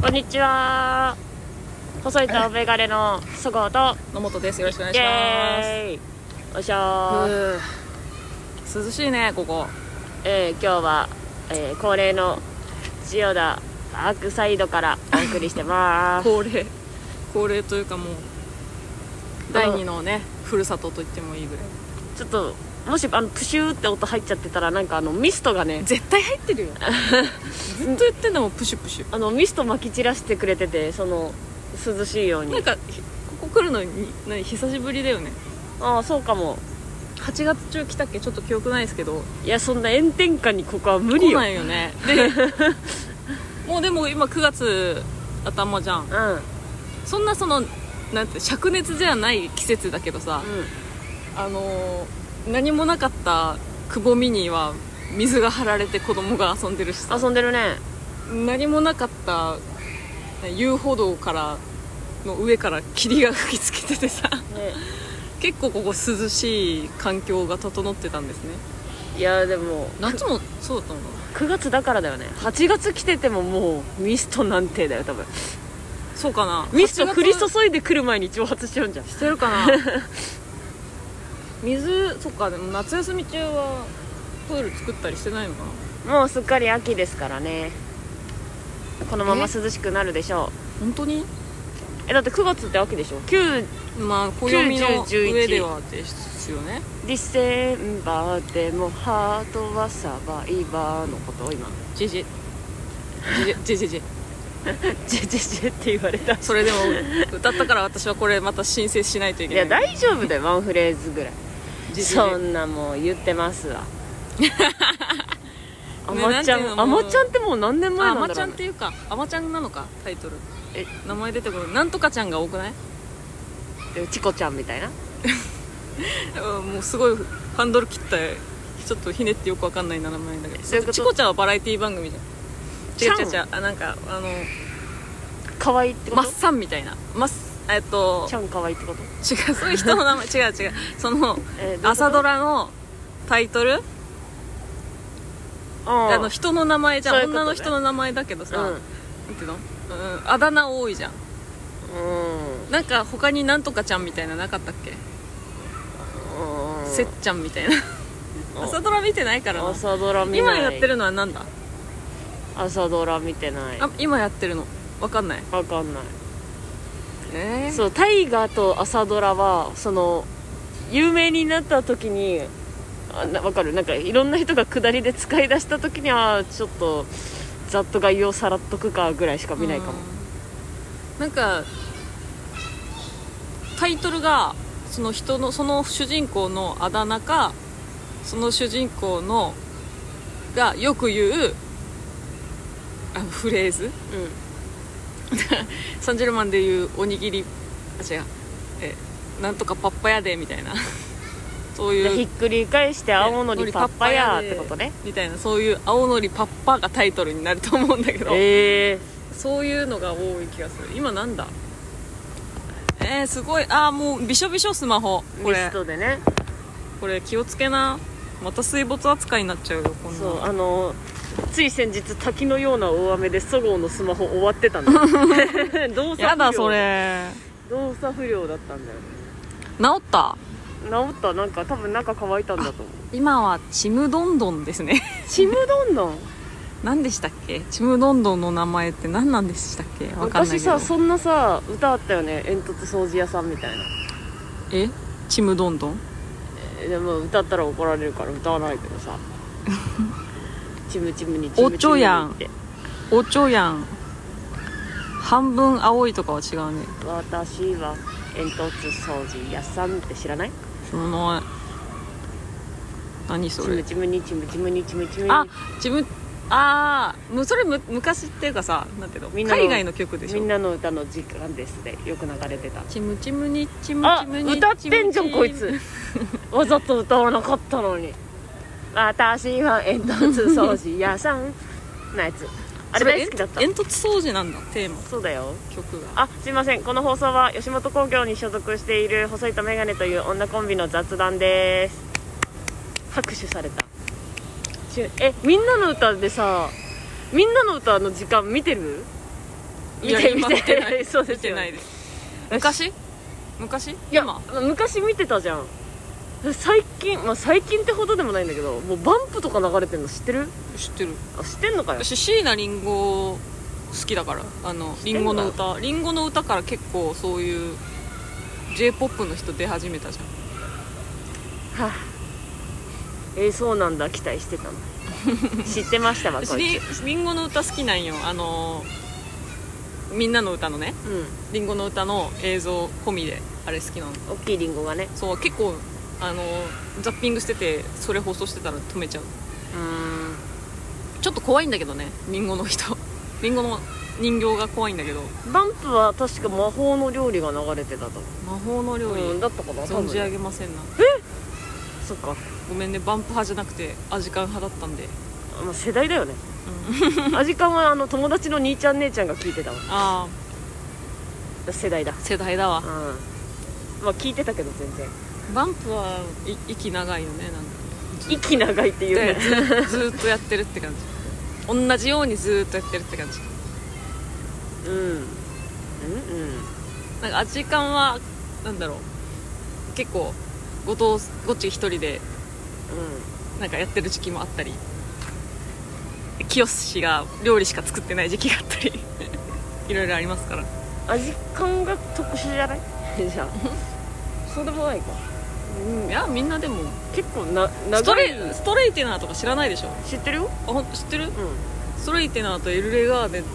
こんにちは。細いとメガネのそごうと。野本です。よろしくお願いイします。おいしょー、涼しいねここ。えー、今日は、えー恒例の千代田パークサイドからお送りしてます。恒例。恒例というかもう第二のねふるさとと言ってもいいぐらい。ちょっともしあのプシューって音入っちゃってたらなんかあのミストがね絶対入ってるよ。ずっと言ってんだもんプシュプシュ。あのミスト撒き散らしてくれててその涼しいように。なんかひここ来るのに何久しぶりだよね。ああそうかも。8月中来たっけ？ちょっと記憶ないですけど。いやそんな炎天下にここは無理よ。来ないよね。で もうでも今9月頭じゃん。うん。うんそんなそのなんて灼熱じゃない季節だけどさ、あのー何もなかったくぼみには水が張られて子供が遊んでるしさ。遊んでるね。何もなかった遊歩道からの上から霧が吹きつけててさ。ね。結構ここ涼しい環境が整ってたんですね。いやでも夏もそうだったの？か9月だからだよね。8月来ててももうミストなんてだよ多分。なそうかな。ミスト8降り月注いでくる前に蒸発しちゃうんじゃん。してるかな 水そっかでも夏休み中はプール作ったりしてないのかな？もうすっかり秋ですからね。このまま涼しくなるでしょう。本当に？えだって9月って秋でしょ？9まあ暦の上ではですよね。ディセンバーでもハートはサバイバーのこと今。ジジジェジェジェ ジジジジって言われた。それでも歌ったから私はこれまた申請しないといけない。いや大丈夫だよワンフレーズぐらい。そんなもう言ってますわ。あねまちゃなんあまちゃんってもう何年前あまちゃなんだろうんねっていうかあまちゃんなのかタイトル。え名前出てこない。なんとかちゃんが多くない？えチコちゃんみたいな？うんもうすごいハンドル切ったちょっとひねってよくわかんない名前だけど。チコちゃんはバラエティ番組じゃん。違う違うちゃ違うあなんかあの可愛いってこと？マッサンみたいな。マッえっとちゃん可愛いってこと？違うそういう人の名前 違う違う。そのえー朝ドラのタイトル？ああの人の名前じゃん。ね。女の人の名前だけどさ、うん。なんていうの、うん、あだ名多いじゃん。うん。なんか他になんとかちゃんみたいななかったっけ、うん。せっちゃんみたいな。朝ドラ見てないからな。朝ドラ見ない。今やってるのはなんだ？朝ドラ見てない。あ今やってるの？わかんない。わかんないえそう大河と朝ドラはその有名になった時にあなわかる。なんかいろんな人が下りで使い出した時にはちょっとざっと概要さらっとくかぐらいしか見ないかも。うん。なんかタイトルがその人のその主人公のあだ名かその主人公のがよく言うあのフレーズ？うサンジェルマンでいうおにぎりあ違う。えなんとかパッパやでみたいな。そうんでひっいうくり返して青のりパッパヤーってことね。みたいな。そういう青のりパッパがタイトルになると思うんだけど、ええ そういうのが多い気がする。今なんだ？えー、すごい。あーもうびしょびしょスマホ。こミれストでね。これ気をつけな。また水没扱いになっちゃうよこんな。そうあのつい先日滝のような大雨でそごうのスマホ終わってたんだ 動作不良。やだそれ。動作不良だったんだよ治った？治った。なんか多分中乾いたんだと思う。今はちむどんどんですね。ちむどんどん？何でしたっけ？ちむどんどんの名前って何なんでしたっけ？わかんないけど。昔さそんなさ歌あったよね。煙突掃除屋さんみたいな。え？ちむどんどん？えでも歌ったら怒られるから歌わないけどさ チムチムにチムチムにおちょやん。おちょやん。半分青いとかは違うね。私は煙突掃除屋さんって知らない？その何それ？チムチムにチムチムにチムチムに。あ自分ああもうそれむ昔っていうかさなんていうの？みんなの海外の曲でしょ？みんなの歌の時間ですでよく流れてた。チムチムにチムあチムに歌ってんじゃんチムチムこいつ。わざと歌わなかったのに私は煙突掃除屋さんのやつ。あれそ大好きだった。煙突掃除なんだテーマ。そうだよ。曲が。あすいません。この放送は吉本興業に所属している細いとメガネという女コンビの雑談です。拍手された。しえみんなの歌でさみんなの歌の時間見てる？見て見て。そうですよ。見てないです。昔？昔？いや今？昔見てたじゃん最近まあ最近ってほどでもないんだけどもうバンプとか流れてんの知ってる？知ってる。あ知ってんのかよ。私椎名林檎好きだからあのリンゴの歌。リンゴの歌から結構そういう j p o p の人出始めたじゃん。はあ。えー、そうなんだ期待してたの。知ってましたわこ私リいつ。リンゴの歌好きなんよ。あのみんなの歌のね。うん。リンゴの歌の映像込みであれ好きなの。大きいリンゴがね。そう結構あのザッピングしててそれ放送してたら止めちゃう。うちょっと怖いんだけどねリンゴの人。リンゴの人形が怖いんだけど。バンプは確か魔法の料理が流れてたと魔法の料理、うんだったかな存じ上げませんな。そっか。ごめんねバンプ派じゃなくてアジカン派だったんで、あまあ世代だよね。アジカンはあの友達の兄ちゃん姉ちゃんが聞いてたわあ世代だ。あ世代だわ。うん。まあ聞いてたけど全然バンプはい息長いよねなんか。息長いっていうでねずずーっとやってるって感じ。同じようにずーっとやってるって感じ。うん。うんうん。なんかアジカンはなんだろう。結構後藤ゴッチ一人でなんかやってる時期もあったり。清が料理しか作ってない時期があったり。いろいろありますから。うん味感が特殊じゃない？じゃあ。そうでもないか。うんいやみんなでも結構なスト長いレストレイテナーとか知らないでしょ？知ってるよ。あほん知ってる？うん。ストレイテナーとエルレガーデンと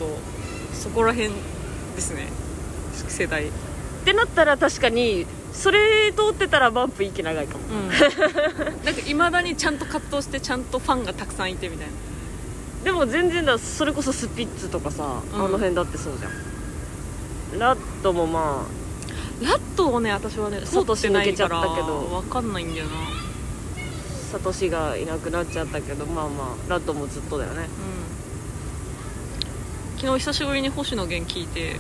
そこら辺ですね。世代。ってなったら確かにそれ通ってたらバンプ息長いかも。うん。なんかいまだにちゃんと葛藤してちゃんとファンがたくさんいてみたいな。でも全然だそれこそスピッツとかさ、うん。あの辺だってそうじゃん。ラットもまラットをね私はねサトシ通ってないから抜けちゃったけど。わかんないんだよな。あサトシがいなくなっちゃったけどまあまあラットもずっとだよね。うん。昨日久しぶりに星野源聞いて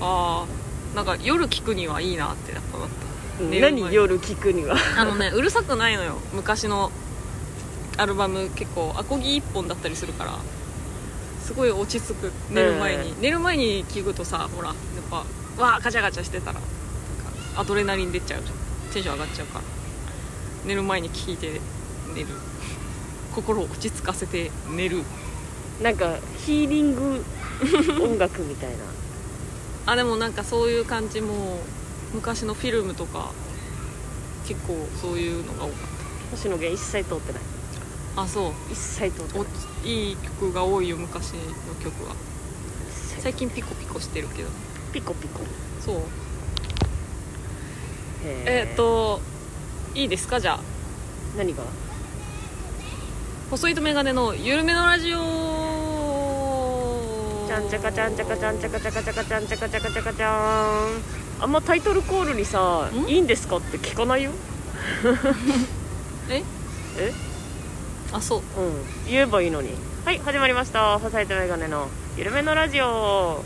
ああなんか夜聞くにはいいなってやっぱなった。何夜聞くには？あのねうるさくないのよ。昔のアルバム結構アコギ一本だったりするから。すごい落ち着く。寝る前に、え。寝る前に聞くとさほらやっぱわあガチャガチャしてたら。なんかアドレナリン出ちゃうテンション上がっちゃうから。寝る前に聞いて寝る。心を落ち着かせて寝る。なんかヒーリング音楽みたいな。あでもなんかそういう感じも昔のフィルムとか結構そういうのが多かっ星野源一切通ってない。たあそう。一切通ってない。おいい曲が多いよ昔の曲は。最近ピコピコしてるけどピコピコ。そう。ええっ、といいですか？じゃあ。何が？細いとメガネの緩めのラジオ。ちゃんちゃかちゃんちゃかちゃんちゃかちゃかちゃかちゃんちゃかちゃかちゃかちゃん。あんまタイトルコールにさ「ん？いいんですか?」って聞かないよ？え？え？あそう。うん。言えばいいのに。はい始まりました。細いとメガネの緩めのラジオ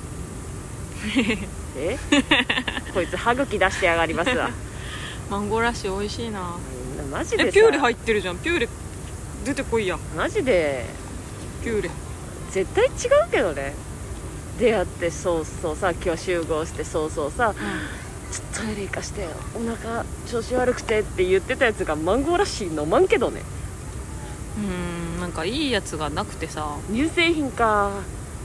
え？こいつ歯茎出してやがりますわ。マンゴーラッシュ美味しいな。マジでさ。えピューレ入ってるじゃん。ピューレ出てこいやマジで。ピューレ。絶対違うけどね。出会ってそうそうさ今日集合してそうそうさちょっとトイレ行かしてお腹調子悪くてって言ってたやつがマンゴーラッシー飲まんけどね。うんうんなんかいいやつがなくてさ。乳製品か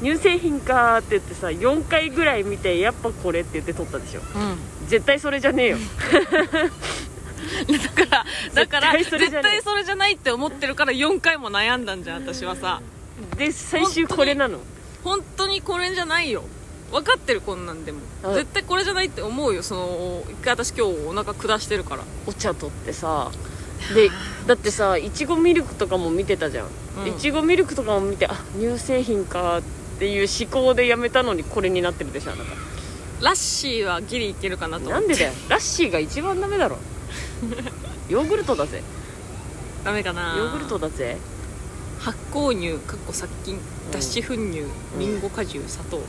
乳製品かって言ってさ4回ぐらい見てやっぱこれって言って撮ったでしょ。うん。絶対それじゃねえよ。だからだから絶対それじゃないって思ってるから4回も悩んだんじゃん私はさ。で最終これなの。本当にこれじゃないよ。分かってるこんなんでも。うん。絶対これじゃないって思うよその一回私今日お腹下してるから。お茶取ってさ。でだってさいちごミルクとかも見てたじゃん。いちごミルクとかも見てあ乳製品かっていう思考でやめたのにこれになってるでしょあなた。ラッシーはギリいけるかなと思って。なんでだよ。ラッシーが一番ダメだろ。ヨーグルトだぜ。ダメかな。ヨーグルトだぜ。発酵乳かっこ殺菌。脱脂粉乳リンゴ果汁砂糖。も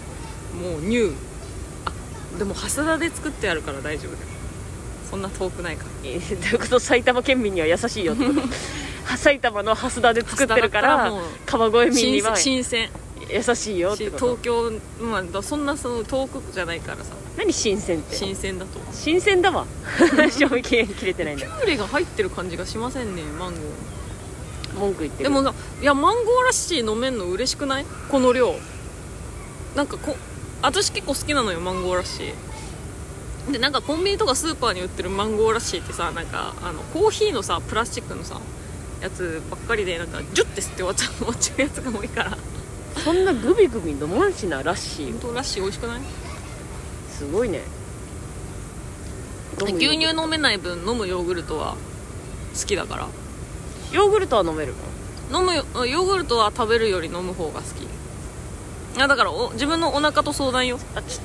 う乳。あでも蓮田で作ってあるから大丈夫だよ。そんな遠くないから。えーどういうこと？埼玉県民には優しいよってこと。は 埼玉の蓮田で作ってるから蓮田だったらもう川越民には。新新鮮。え優しいよってしこと？東京まあだそんなその遠くじゃないからさ。何新鮮って？新鮮だと。新鮮だわ。賞味期限切れてないんだピューレが入ってる感じがしませんねマンゴー。文句言ってる。でもないやマンゴーラッシー飲めんの嬉しくない？この量。なんかこ私結構好きなのよマンゴーラッシー。でなんかコンビニとかスーパーに売ってるマンゴーラッシーってさなんかあのコーヒーのさプラスチックのさやつばっかりでなんかジュッて吸って終わっちゃう終わっちゃうやつが多いからそんなグビグビ飲まんしなラッシー本当ラッシー美味しくない？すごいね。牛乳飲めない分飲むヨーグルトは好きだから。ヨーグルトは飲めるの？飲むよヨーグルトは食べるより飲む方が好き。いやだからお自分のお腹と相談よ。あちょっ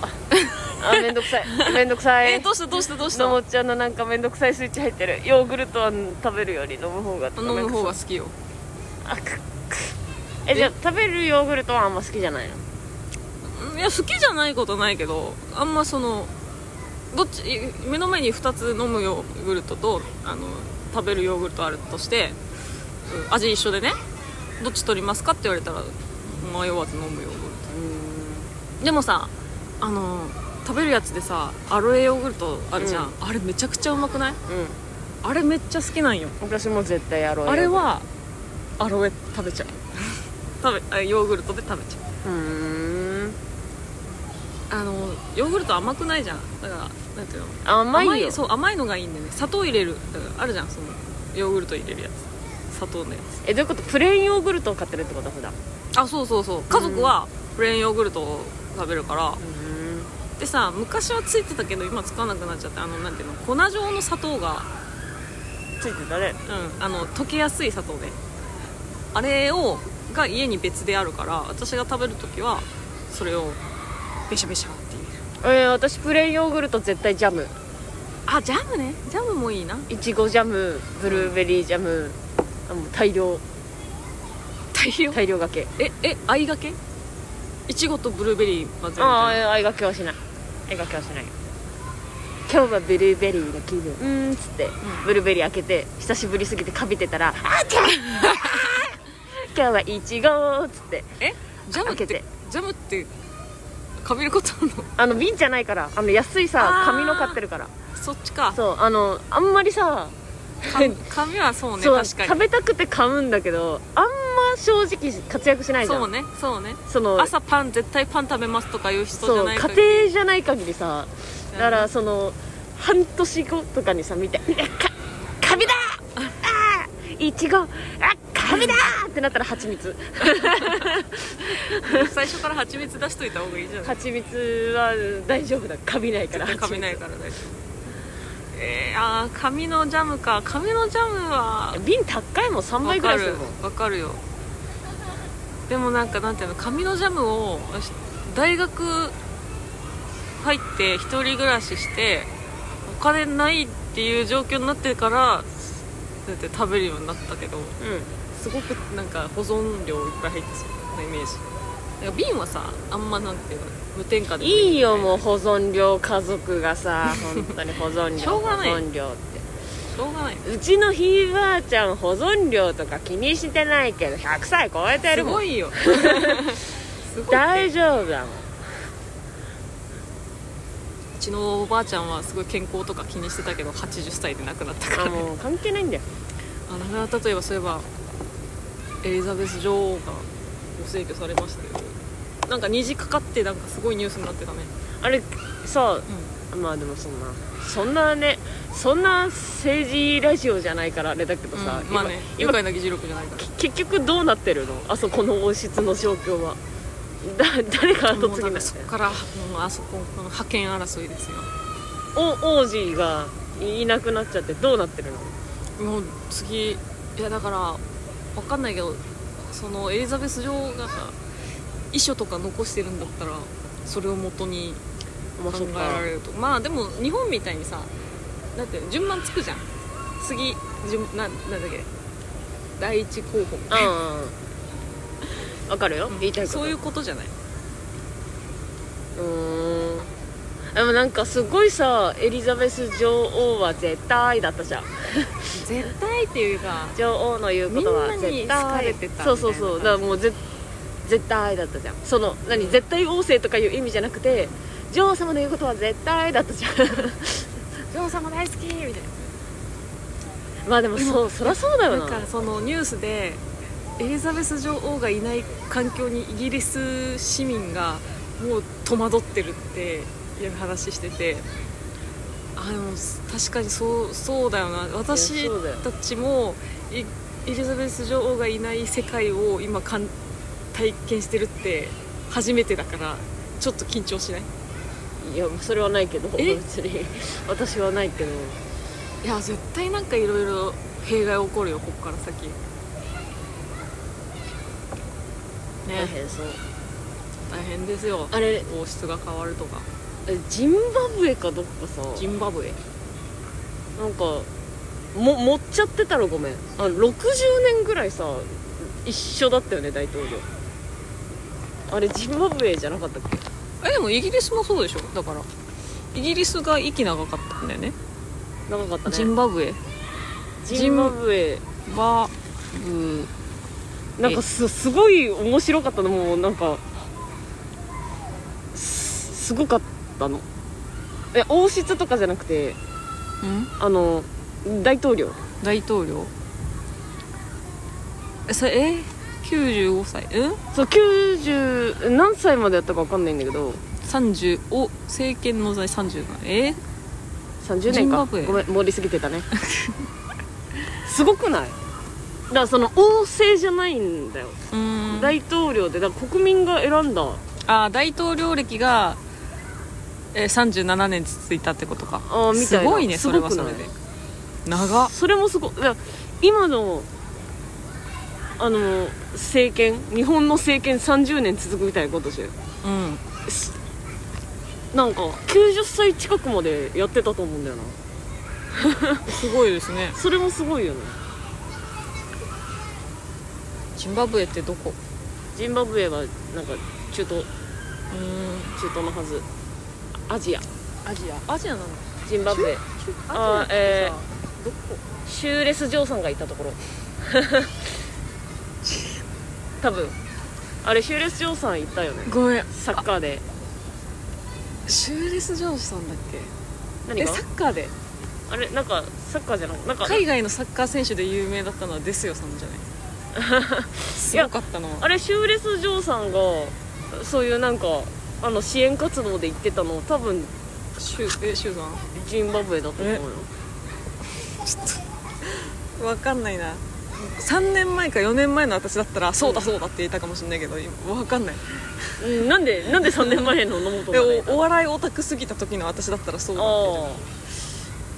と。ああめんどくさい。めんどくさい。えどうしたどうしたどうした？のもっちゃんのなんかめんどくさいスイッチ入ってる。ヨーグルトは食べるより飲む方が飲む方が好きよ。あくえじゃあ食べるヨーグルトはあんま好きじゃないの？いや好きじゃないことないけどあんまそのどっち目の前に2つ飲むヨーグルトとあの食べるヨーグルトあるとして、うん味一緒でねどっち取りますかって言われたら迷わず飲むヨーグルト。でもさあの食べるやつでさアロエヨーグルトあるじゃん、あれめちゃくちゃうまくない？うん。あれめっちゃ好きなんよ。私も絶対やろうあれはアロエ食べちゃう食べあヨーグルトで食べちゃう。うーん。あのヨーグルト甘くないじゃん。だからなんていうの？甘いよ。そう甘いのがいいんだよね。砂糖入れる。だからあるじゃんそのヨーグルト入れるやつ。砂糖のやえどういうこと？プレーンヨーグルトを買ってるってこと？普段。つあそうそうそう。家族はプレーンヨーグルトを食べるから、でさ昔はついてたけど今使わなくなっちゃってあのなんていうの？粉状の砂糖がついてたね。うんあの溶けやすい砂糖であれをが家に別であるから私が食べる時はそれをベシャベシャっていう。えー、私プレーンヨーグルト絶対ジャム。あジャムね。ジャムもいいな。いちごジャムブルーベリージャムあもう大量。大量？大量がけ。ええ相掛け？いちごとブルーベリー混ぜるみああたいな。あいがけはしない。あいがけはしない。今日はブルーベリーの気分。うーんっつって、ブルーベリー開けて久しぶりすぎてかびてたら「あちゃ今日はいちご」っつって。え？ジャムって開けて。ジャムってかびることあるの？あの瓶じゃないから。あの安いさあー。紙の買ってるから。そっちか。そうあのあんまりさか紙はそうねそう確かに。食べたくて買うんだけどあんま正直活躍しないじゃん。そうねそうね。その朝パン絶対パン食べますとかいう人じそうゃない限り。家庭じゃない限りさだからその半年後とかにさ見て「いやかカビだいちごあカビだ!」ってなったら蜂蜜。最初から蜂蜜出しといた方がいいじゃない。蜂蜜は大丈夫だ。カビないから絶対噛みないから大丈夫。えー、あー紙のジャムか。紙のジャムは瓶高いもん3倍わからいするもん。わかる。よ。でもなんかなんていうの紙のジャムを私大学入って一人暮らししてお金ないっていう状況になってからだって食べるようになったけどうすごくなんか保存量いっぱい入ってそうなイメージ。なんか瓶はさあんまなんていうの無添加んでもいいよもう保存量家族がさ 本当に保存量しょうがない。保存量って。しょうがない。うちのひいばあちゃん保存量とか気にしてないけど100歳超えてするもん。ごいよ。すごいって大丈夫だもん。うちのおばあちゃんはすごい健康とか気にしてたけど80歳で亡くなったから。もう関係ないんだよ。あなくなったといえばそういえばエリザベス女王がご逝去されましたよなんか虹かかってなんかすごいニュースになってたね。あれさうまあでもそんなそんなねそんな政治ラジオじゃないからあれだけどん、さ、うん。まあね愉今今快な議事録じゃないから。結局どうなってるの？あそこの王室の状況はだ誰が後継ぎなんそこからもうあそここの覇権争いですよ。お王子がいなくなっちゃってどうなってるの？もう次いやだからわかんないけどそのエリザベス女王が遺書とか残してるんだったらそれを元に考えられると。まあでも日本みたいにさだって順番つくじゃん。次順ななんだっけ？第一候補。みたいなうんうんわかるよ、うん。言いたいこと。そういうことじゃない。うーん。でもなんかすごいさエリザベス女王は絶対だったじゃん。絶対っていうか女王の言うことはみんなに絶対好かれてたそうそうそう。だからもうぜ絶対だったじゃん。その何絶対王政とかいう意味じゃなくて女王様の言うことは絶対だったじゃん。女王様大好きみたいな。まあでもそうそりゃそうだよな。なんかそのニュースでエリザベス女王がいない環境にイギリス市民がもう戸惑ってるっていう話しててあでも確かにそうそうだよな。私たちもイエリザベス女王がいない世界を今かん体験してるって初めてだからちょっと緊張しない？いやそれはないけどえ？別に。私はないけど。いや絶対なんかいろいろ弊害起こるよここから先ね大変そう。大変ですよ。あれ王室が変わるとか。えジンバブエかどっかさ。ジンバブエ。なんかも持っちゃってたらごめん。あ60年ぐらいさ一緒だったよね大統領。あれジンバブエじゃなかったっけ？えでもイギリスもそうでしょ。だから。イギリスが息長かったんだよね。長かったね。ジンバブエ。ジンバブエ。バブなんかすすごい面白かったの。もうなんかすすごかったの。え王室とかじゃなくてん？あの大統領。大統領？えそれえ？95歳？うん？そう90何歳までやったか分かんないんだけど。30お政権の在37え？30ジ年か。ごめん盛りすぎてたね。すごくない？だからその王政じゃないんだよ、大統領でだから国民が選んだ。あ大統領歴が、えー、37年続いたってことか。あーみたいな。すごいねすそれはそれで。長っ。それもすごい。今のあの政権日本の政権30年続くみたいなことしてる。うん。すなんか90歳近くまでやってたと思うんだよな。すごいですね。それもすごいよねジンバブエってどこ？ジンバブエはなんか中東。うーん。中東のはず。アジア。アジア。アジアなの？ジンバブエ。アジアってさえどこ？シューレス・ジョーさんがいたところ。多分。あれシューレス・ジョーさんいたよね。ごめん。サッカーで。シューレス・ジョージさんだっけ？何サッカーで。あれなんかサッカーじゃなくなんか海外のサッカー選手で有名だったのはデスヨさんじゃない？すごかったのはあれシューレス・ジョーさんがそういうなんかあの支援活動で行ってたの多分シュえシューさん？ジンバブエだったと思うよ。分かんないな。3年前か4年前の私だったらそうだそうだって言えたかもしれないけど今分かんない。うんなんでなんで3年前の野本でがねおお笑いオタクすぎた時の私だったらそうだっ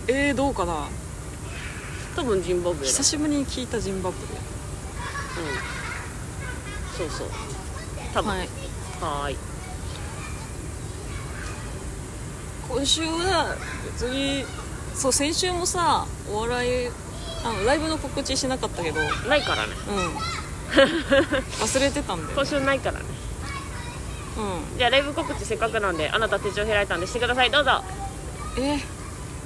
て言えー、どうかな？多分ジンバブエだ。久しぶりに聞いたジンバブうんそうそう。多分。エはい。はーい。今週は別にそう先週もさお笑いあのライブの告知しなかったけど。うんないからね。忘れてたんだよ今週ないからね。うん。じゃあライブ告知せっかくなんであなた手帳開いたんでしてください。どうぞ。え？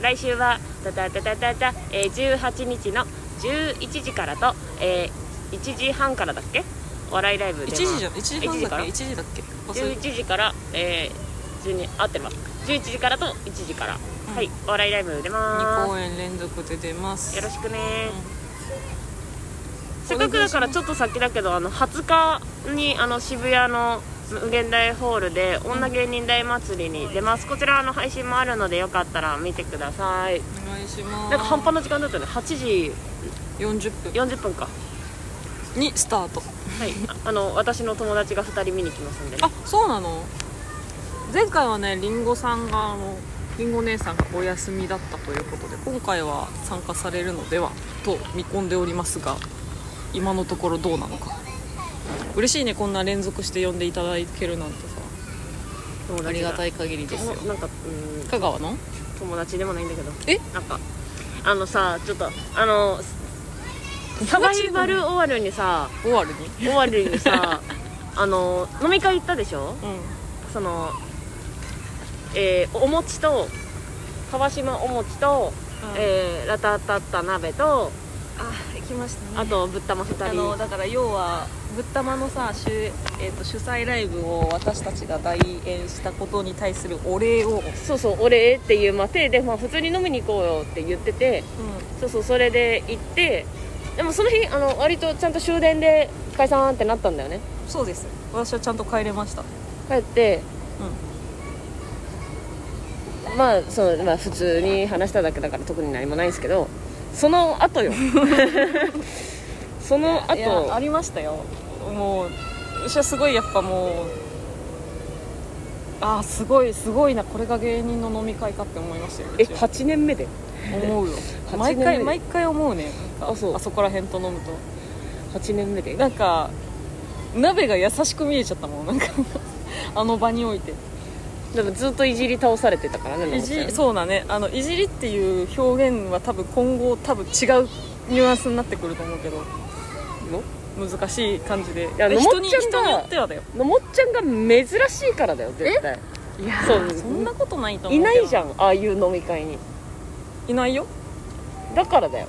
来週はたたたたたた、えー、18日の11時からと、えー、1時半からだっけ？お笑いライブ1で時じゃん。1時半だっけ？から？1時だっけ？忘れ11時から、えー、12合ってるわ。11時からと1時から、はいお笑いライブ出2ま公演連続で出ます。すよろしくね、せっかくだからちょっと先だけどあの20日にあの渋谷の無限大ホールで女芸人大祭りに出ます。こちらあの配信もあるのでよかったら見てください。お願いします。なんか半端な時間だったよね。8時40分。40分かにスタート。はい。ああの私の友達が2人見に来ますんであそうなの？前回はねりんごさんがあのりんご姉さんがお休みだったということで今回は参加されるのではと見込んでおりますが今のところどうなのか。嬉しいねこんな連続して呼んでいただけるなんてさ。ありがたいい限りですよ。なんかうん。香川の？友達でもないんだけど。え？なんかあのさちょっとあのサバイバル終わるにさ終わるに？終わるにさ あの飲み会行ったでしょ？うん。そのえーお餅と川島お餅と、えーラタタッタ鍋とあ行きましたね。あとぶったま2人。あのだから要はぶったまのさ主,、えー、と主催ライブを私たちが代演したことに対するお礼を、そうそう俺っていうまあ手で、まあ、普通に飲みに行こうよって言っててそうそうそれで行ってでもその日あの割とちゃんと終電で解散ってなったんだよね。そうです。私はちゃんと帰れました。帰ってまあそうまあ普通に話しただけだから特に何もないんですけどその後よ。そのいやあ後りましたよ。もう私はすごいやっぱもうああすごいすごいなこれが芸人の飲み会かって思いましたよえうちは。8年目で？思うよ。8毎回毎回思うね。あそう。あそこら辺と飲むと。8年目で。なんか鍋が優しく見えちゃったもん。なんか あの場において。でもずっといじり倒されてたからねいじそうだね。あのいじりっていう表現は多分今後多分違うニュアンスになってくると思うけど。の？難しい感じで。やでのもっちゃんが人に人によってはだよ。のもっちゃんが珍しいからだよ絶対。いやそんなことないと思いうけど。ないじゃんああいう飲み会にいないよ。だからだよ。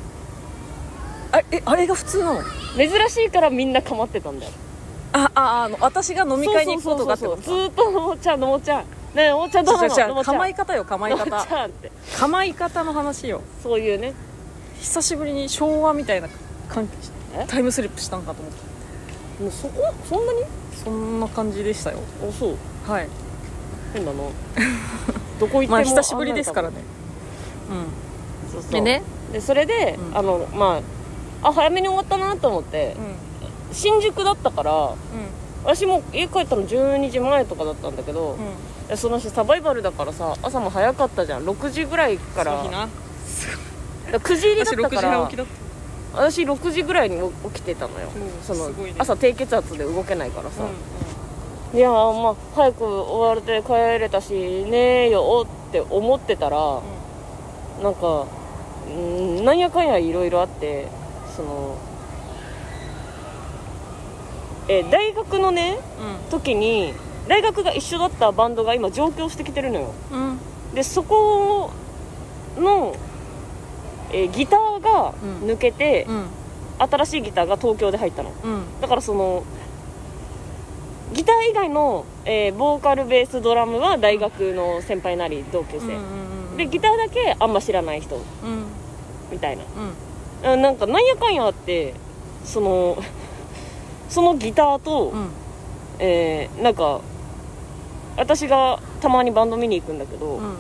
あえあれが普通なの？珍しいからみんな構ってたんだよ。あああの私が飲み会に行くことがってことずーっとのもちゃんのもちゃんねえの？もちゃ。んどうなの構い方よ構い方構い方の話よ。そういうね。久しぶりに昭和みたいな感じえ？タイムスリップしたんかと思ってもうそこ？そんなに？そんな感じでしたよ。あそう。はい。変だな。どこ行ってもまあ久しぶりですからね。うそうそう。でね。でそれで、うん。あのまああ早めに終わったなと思って。新宿だったからうん。私も家帰ったの12時前とかだったんだけど、うん。でその日サバイバルだからさ朝も早かったじゃん。6時ぐらいから。その日な。だから9時入りだ私6時ったから。半起きだった。私6時ぐらいに起きてたのよ、うんそのすごいね。朝低血圧で動けないからさ、ういやーまあ早く終われて帰れたしねえよって思ってたら、ん。なんかうんなんやかんやいろいろあってそのえ大学のねうん。時に大学が一緒だったバンドが今上京してきてるのよ。うん。でそこの、えーギターがうん。抜けて、うん。新しいギターが東京で入ったの。うん。だからそのギター以外の、えーボーカルベースドラムは大学の先輩なり同級生、でギターだけあんま知らない人。うんみたいな。うん。あなんかなんやかんやあってその そのギターと、うん。えーなんか私がたまにバンド見に行くんだけど、うん。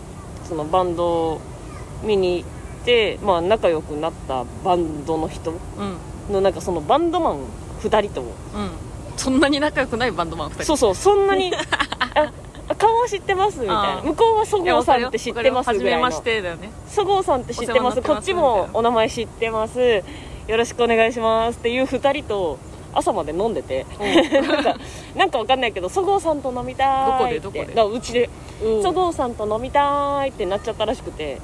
そのバンド見に行って、まあ、仲良くなったバンドの人うん。のなんかそのバンドマン2人とも。うん。そんなに仲良くないバンドマン2人。そうそうそんなにあ 顔は知ってますみたいな。あー。向こうはそごうさんって知ってますはじめまぐらいのしてだよね。そごうさんって知ってます。お世話になってますこっちもお名前知ってます。よろしくお願いしますっていう2人と朝まで飲んでて。なんかなんかわかんないけどそごうさんと飲みたいって。どこで？どこで？だからうちで。うん。そごうさんと飲みたいってなっちゃったらしくて。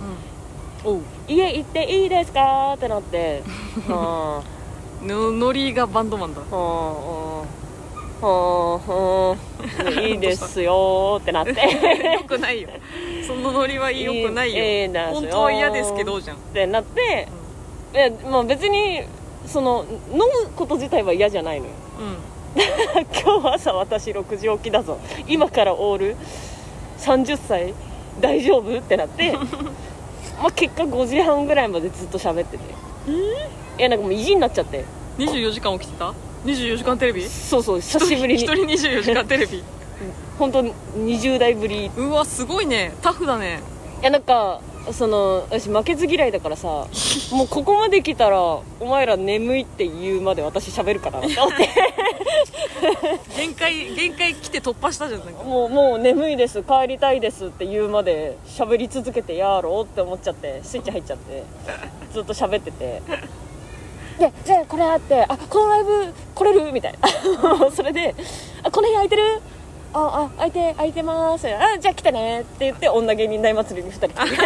家行っていいですか？ってなって。は のノリがバンドマンだ。あはあはあ いいですよってなって。よくないよ。そのノリはいいよくないよ、いいいいですよ本当は嫌ですけどじゃん、ってなって、いやまあ別にその飲むこと自体は嫌じゃないのよ。今日朝私6時起きだぞ。今からオール30歳。大丈夫ってなって。まあ結果5時半ぐらいまでずっと喋ってて。いやなんかもう意地になっちゃって。うん、24時間起きてた？24時間テレビ？そうそう久しぶりに。一人24時間テレビ？本当に20代ぶり。いうわすごいね。タフだね。やなんかその私負けず嫌いだからさ もうここまで来たらお前ら眠いって言うまで私喋るからなって思って。限界限界来て突破したじゃんなんか。もうもう眠いです帰りたいですって言うまで喋り続けてやろうって思っちゃってスイッチ入っちゃってずっと喋っててでじゃあこれあってあこのライブ来れる？みたいな。それであこの日空いてる？ああ空いて空いてます。あじゃあ来てね。って言って女芸人大祭りに2人来て。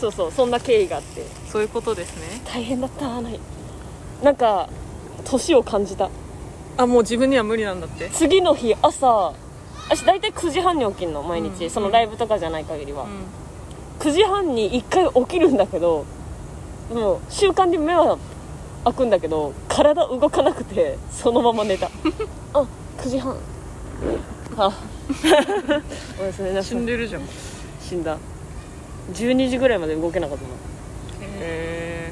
そうそうそんな経緯があって。そういうことですね。大変だった。ない。なんか年を感じた。あもう自分には無理なんだって。次の日朝。私大体9時半に起きるの毎日、うんそのライブとかじゃない限りは、う9時半に1回起きるんだけどもう習慣に目は開くんだけど体動かなくてそのまま寝た。あ9時半。あ。おやすみな死さいん。でるじゃん。へ死んだ。12時ぐらいまで動けなかったえ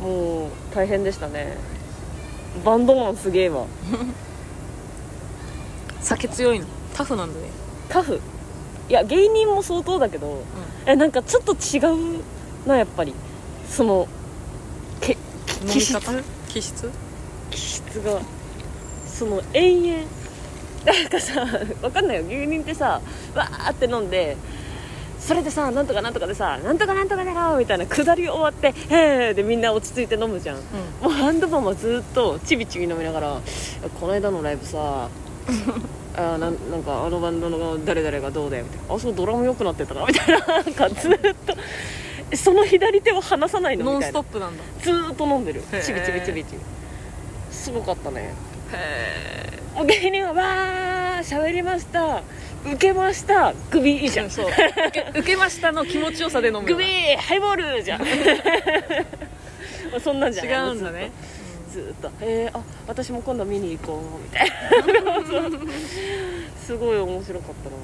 なもう大変でしたね。バンドマンすげえわ。酒強いの？タフなんだね。タフ。いや芸人も相当だけど、えなんかちょっと違うなやっぱり。そのけ気質？方？気質？気質が。その延々。なんかさわかんないよ。芸人ってさわーって飲んでそれでさなんとかなんとかでさなんとかなんとかだろみたいな下り終わって「へーでみんな落ち着いて飲むじゃん、もうハンドマンはずっとちびちび飲みながら「この間のライブさ あーなんなんかあのバンドの誰々がどうだよ」みたいな「あそうドラム良くなってたな」みたいな。なんかずっとその左手を離さないのノンスみたいな。トップなんだ。ずーっと飲んでる。へー。ちびちびちびちびすごかったね。へもう芸人はわー喋りました。受けました。グビいいじゃん。そう。受け受けましたの気持ちよさで飲むグビーハイボールじゃん。もうそんなんじゃ違ない。うんだね。ずーっと。えー、あ私も今度見に行こうみたいな。すごい面白かったな。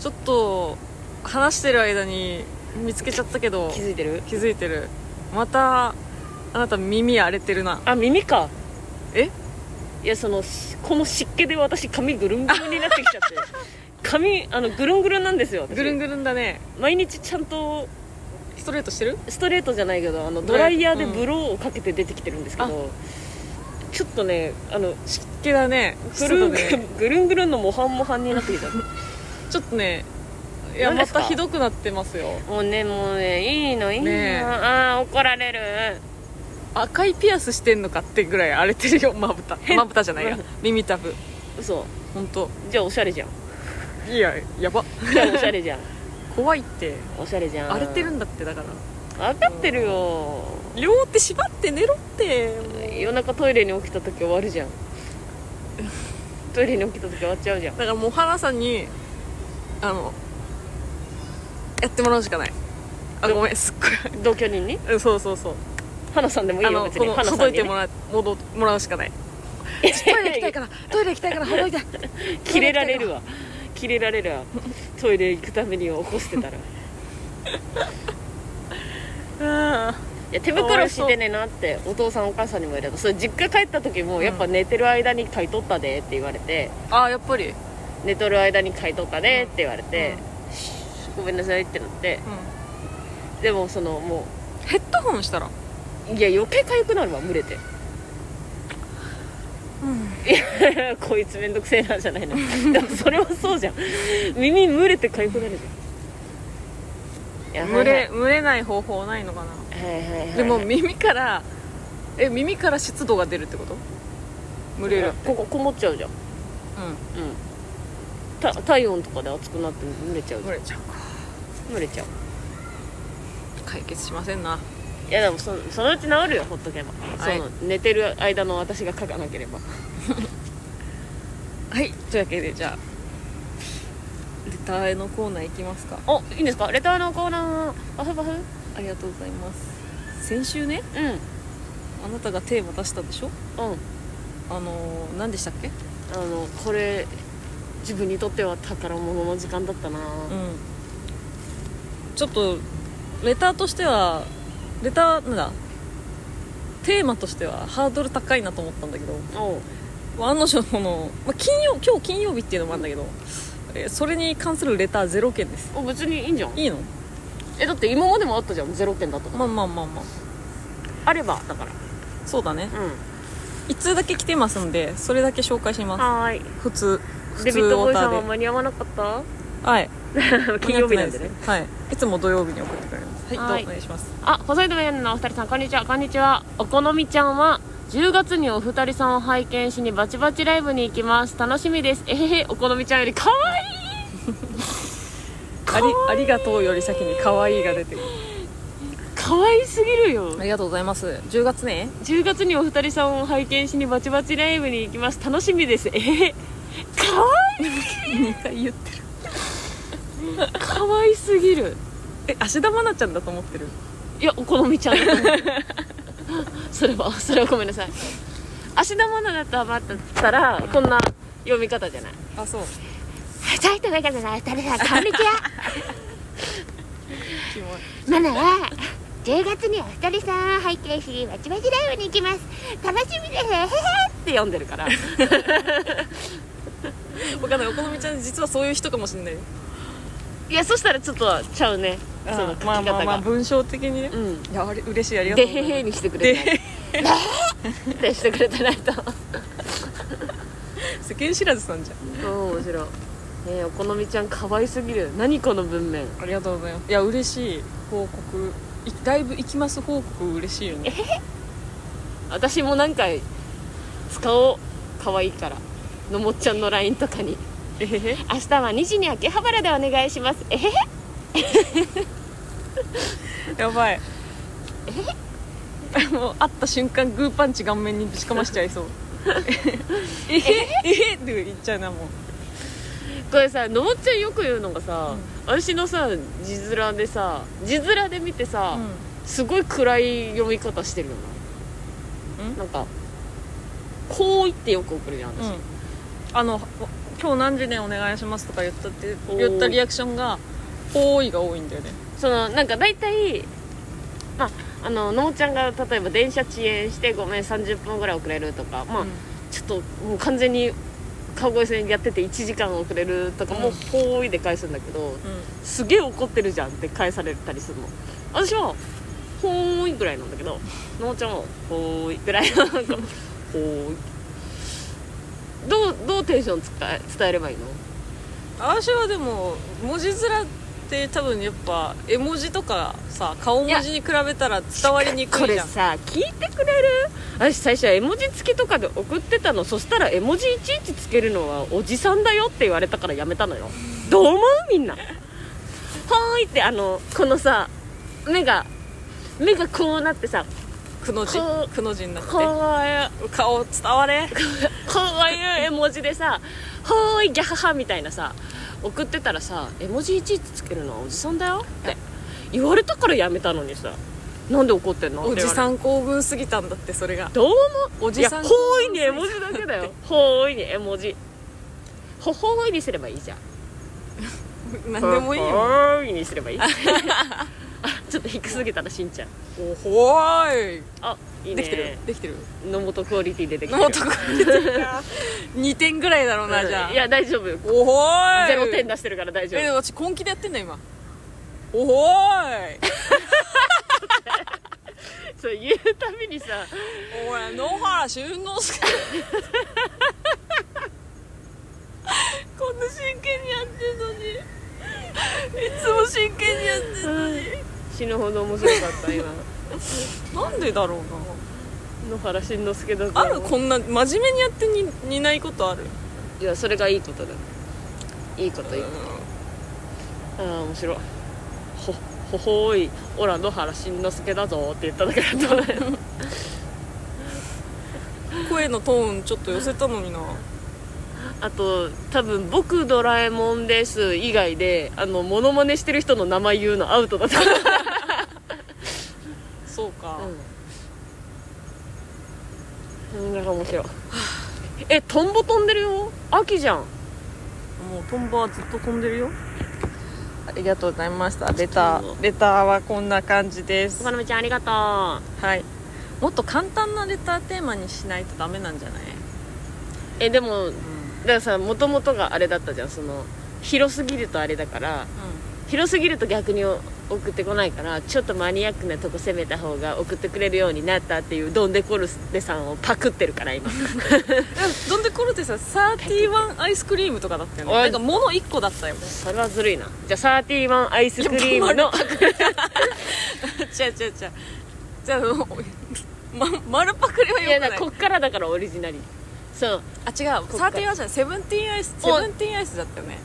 ちょっと話してる間に見つけちゃったけど。気づいてる？気づいてる。またあなた耳荒れてるな。あ耳か。え？いやそのしこの湿気で私髪ぐるんぐるんになってきちゃって。髪あのぐるんぐるんなんですよ私。ぐるんぐるんだね。毎日ちゃんと。ストレートしてる？ストレートじゃないけどあのドライヤーでブローをかけて出てきてるんですけど、ちょっとねあの湿気だね。ぐるんぐるんぐるんぐるんのモハンモハンになってきちゃっ ちょっとねいやまたひどくなってますよ。たもうねもうねいいのいいの、ねえ。ああ怒られる。赤いピアスしてんのかってぐらい荒れてるよまぶた。変。まぶたじゃないや。耳たぶ。嘘。本当じゃあおしゃれじゃん。いややば。じゃあおしゃれじゃん。怖いって。おしゃれじゃん。荒れてるんだってだから。分かってるよ。両手縛って寝ろって。夜中トイレに起きた時終わるじゃん。トイレに起きた時終わっちゃうじゃん。だからもう花さんにあのやってもらうしかない。あごめんすっご同居人に？いうんそうそうそう。花さんでもいいよ別に。あのこの花さほどいても、ら戻もらうしかない。トイレ行きたいから トイレ行きたいからほどいて。切れられるわ。切れられるわ。トイレ行くために起こしてたら。あいや手袋してねなってお父さんお母さんにも言われた。それ実家帰った時もやっぱ寝てる間に買い取ったでって言われて、あやっぱり、うん、寝とる間に買い取ったでって言われて、しごめんなさいってなって。でもそのもヘッドホンしたら？ういや余計痒くなるわ蒸れて。いやこいつめんどくせえなじゃないの。でもそれはそうじゃん。耳蒸れて痒くなるじゃん。いや蒸れ蒸れない方法ないのかな？はいはいはいはい。でも耳からえ耳から湿度が出るってこと？蒸れるって。こここもっちゃうじゃん。ううん。た体温とかで熱くなって蒸れちゃうんじゃん。蒸れちゃうか蒸れちゃう。解決しませんな。いやでもそそのうち治るよほっとけば、はい。その寝てる間の私が書かなければ。はい。というわけでじゃあレターへのコーナーいきますか。おいいんですか？レターのコーナー。パフパフ。ありがとうございます。先週ねうん。うんあなたがテーマ出したでしょ？あのー、何でしたっけ？あのこれ自分にとっては宝物の時間だったな。うんちょっとレターとしてはレターなんだテーマとしてはハードル高いなと思ったんだけど案の定この、まあ、金曜今日金曜日っていうのもあるんだけどえそれに関するレターゼロ件です。お別にいいんじゃん。いいの？えだって今までもあったじゃんゼロ件だったから、まあまあまあまあ。あればだから。そうだね。うん。1通だけ来てますんでそれだけ紹介します。はーい。普通普デビッ通ドボーイさんは間に合わなかった？はい 金曜日なんでね。はい。いつも土曜日に送ってくれます。はい、お願いします。あ細いとメンのお二人さんこんにちは。こんにちはお好みちゃんは10月にお二人さんを拝見しにバチバチライブに行きます。楽しみです。えへへお好みちゃんより可愛い。ありありがとうより先に可愛いが出てる。可愛すぎるよ。ありがとうございます。10月ね。10月にお二人さんを拝見しにバチバチライブに行きます。楽しみです。えへへ。可2 回言ってる可愛すぎる。え芦田愛菜ちゃんだと思ってる？いやお好みちゃんだと思うそれはそれはごめんなさい。芦田愛菜だと余ったらこんな読み方じゃない。あそう。ちょいとメガネの二人さんこんにちは。マナは10月にお一人さん拝見しまちまちライブに行きます。楽しみですへへへって読んでるからわかんないお好みちゃん実はそういう人かもしれないよいやそしたらちょっとちゃうね。その書きまあまあまあ文章的にね、うん。いやあれ嬉しいありがとう。でございますへへにしてくれないってしてくれてないと。世間知らずさんじゃん。うん面白い。ねお好みちゃん可愛すぎる。何この文面。ありがとうございます。いや嬉しい報告。いだいぶ行きます報告嬉しいよね。私も何回使おう。可愛いから。のもっちゃんの LINE とかにえへへ。明日は2時に秋葉原でお願いします。えへへ。やばい。もう会った瞬間グーパンチ顔面にぶちかましちゃいそう。えへえへって言っちゃうなもう。これさのもっちゃんよく言うのがさ、私のさ字面でさ字面で見てさ、すごい暗い読み方してるようん？ななんかこう言ってよく送るじゃん私、うん。あの今日何時でお願いしますとか言ったって言ったリアクションが「多い」が多いんだよね。そのなんか大体まああののもちゃんが例えば電車遅延してごめん30分ぐらい遅れるとかまあ、うん。ちょっともう完全に川越線やってて1時間遅れるとかもうん「ほーい」で返すんだけど、すげえ怒ってるじゃんって返されたりするの。私は「ほーい」ぐらいなんだけどのもちゃんは「ほーい」ぐらい。なんか「ほーい」どうどうテンション伝え伝えればいいの？私はでも文字面って多分やっぱ絵文字とかさ顔文字に比べたら伝わりにくこれいじゃん。さ聞いてくれる？私最初は絵文字付きとかで送ってたの。そしたら絵文字いちいちつけるのはおじさんだよって言われたからやめたのよ。どう思う？みんな。はーいってあのこのさ目が目がこうなってさくの字くの字になって。いう顔伝われ。こういう絵文字でさ「ほーいギャハハ」みたいなさ送ってたらさ絵文字いちいちつけるのはおじさんだよ？って。言われたからやめたのにさ。なんで怒ってんの？おじさんん興奮すぎたんだってそれが。どう思う？おじさんいやほーいに絵文字だけだよ。ほーいに絵文字。ほほーいにすればいいじゃん。何でもいいほよーいにすればいい。あ ちょっと低すぎたらしんちゃん。おほーい。あいいできてる？ねできてる？野本クオリティでできてるのとこ2点ぐらいだろうなじゃあ。いや大丈夫。おほーい。ゼロ点出してるから大丈え夫私根気でやってんだ今。おほーいそう言うたびにさ。おい野原俊之介。こんな真剣にやってんのに。いつも真剣にやってんのに。死ぬほど面白かった今。なんでだろう野原しんのすけだぞなあるこんな真面目にやってに似ないことある？いやそれがいいことだ。いいこといいこと。ああ面白い。ほほほーい。オラ野原しんのすけだぞって言っただけだった。ね 声のトーンちょっと寄せたのになあと多分「僕ドラえもんです」以外であのモノマネしてる人の名前言うのアウトだった そうか、うん。なんか面白い。えトンボ飛んでるよ。秋じゃん。もうトンボはずっと飛んでるよ。ありがとうございました。レターレターはこんな感じです。岡野ちゃんありがとう。はい。もっと簡単なレターテーマにしないとダメなんじゃない、えでもだからさもともとがあれだったじゃん。その広すぎるとあれだから広すぎると逆に送ってこないからちょっとマニアックなとこ攻めた方が送ってくれるようになったっていうドンデコルデさんをパクってるから今。ドンデコルテさ31アイスクリームとかだったよね。おいなんか物1個だったよね。それはずるいな。じゃあ31アイスクリームの 違う違う違う。じゃああのま、丸パクリはいよくない。やだこっからだからオリジナリそう。あ違う。こっから。31じゃない。セブンティーンアイスセおブンティーンアイスだったよね。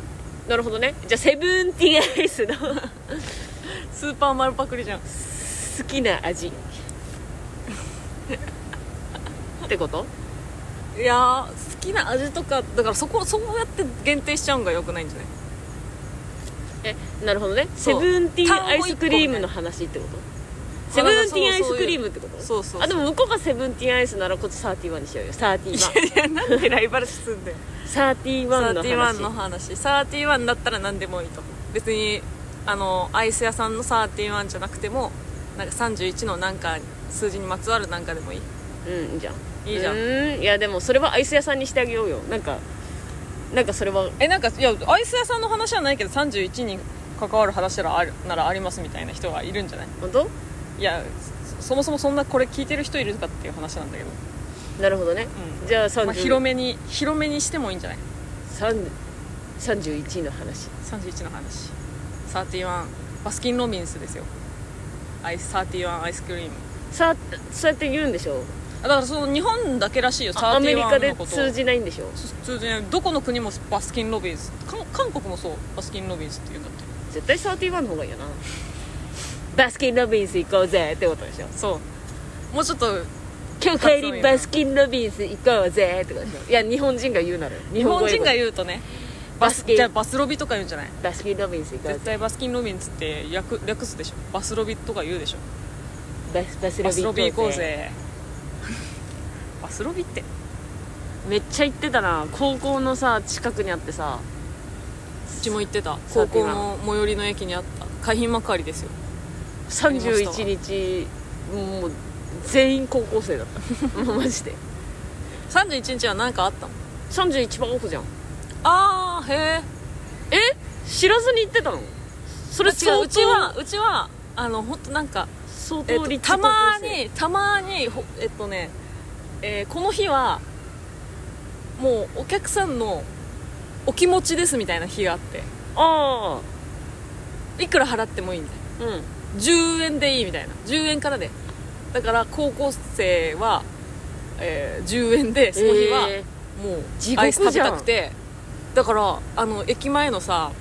なるほどね。じゃあセブンティーンアイスの スーパー丸パクリじゃん。好きな味。ってこと？いやー好きな味とかだからそこそうやって限定しちゃうんがよくないんじゃない？えなるほどね。セブンティーンアイスクリームの話ってこと？セブンティーンアイスクリームってこと？そうそうあでも向こうがセブンティーンアイスならこっちサーティワンにしようよサーティワン。いやなんでライバル視すんだよ。サーティワンの31話の話。31だったら何でもいいと別にあのアイス屋さんの31じゃなくてもなんか31のなんか数字にまつわるなんかでもいい。うんいいじゃん。いいじゃん。んいやでもそれはアイス屋さんにしてあげようよ。なんかなんかそれは。えなんかいやアイス屋さんの話はないけど31に関わる話ならあるならありますみたいな人がいるんじゃない？本当？いやそそもそもそんなこれ聞いてる人いるかっていう話なんだけど、なるほどね、うん。じゃあ30、まあ、広めに広めにしてもいいんじゃない？3 31の話。31の話。31バスキン・ロビンスですよ。アイス31アイスクリーム。さあそうやって言うんでしょ？あだからその日本だけらしいよ。31あアメリカで通じないんでしょ？通じない。どこの国もバスキン・ロビンス。か韓国もそう。バスキン・ロビンスって言うんだって。絶対31の方がいいよなバスキン・ロビンス行こうぜってことでしょ。そう。もうちょっと今日帰りバスキン・ロビンス行こうぜってことでしょ。いや日本人が言うなら日本人がう言うとね。バスキン。じゃあバスロビとか言うんじゃない？バスキン・ロビンス行こうぜ絶対バスキン・ロビンスって略略すでしょ。バスロビとか言うでしょ。バスバスバスロビ行こうロビ行こうぜ。ぜバスロビって。めっちゃ行ってたな。高校のさ近くにあってさ。うちも行ってた。高校の最寄りの駅にあった。海浜幕張ですよ31日もう全員高校生だった。もうマジで。31日は何かあったの？31番オフじゃん。ああへええ？知らずに行ってたの？それ違う？相うちはうちはあの本当なんか相えっとたまにたまにほえっとね、えーこの日はもうお客さんのお気持ちですみたいな日があって。あいくら払ってもいいんだよあうん10円でいいみたいな。10円からで。だから高校生は、えー10円でその日はえもう地アイス食べたくて。だからあの駅前のさ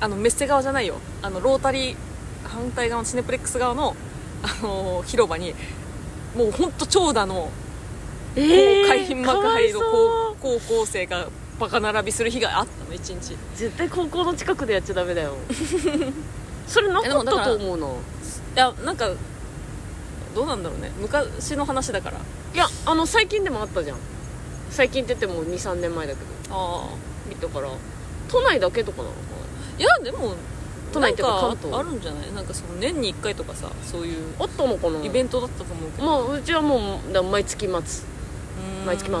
あのメッセ側じゃないよ。あのロータリー反対側のシネプレックス側の、あのー広場にもうほんと長蛇の海浜幕張の高高校生がバカ並びする日があったの一日。絶対高校の近くでやっちゃダメだよ。それなかったと思うないやなんかどうなんだろうね。昔の話だから。いやあの最近でもあったじゃん。最近って言っても23年前だけど。ああ。見たから。都内だけとかなのかいやでも都内っていうか関東？あるんじゃない？なんかその年に1回とかさそういうなあったのかな。イベントだったと思うけど、まあうちはもうだ毎月末。毎月末。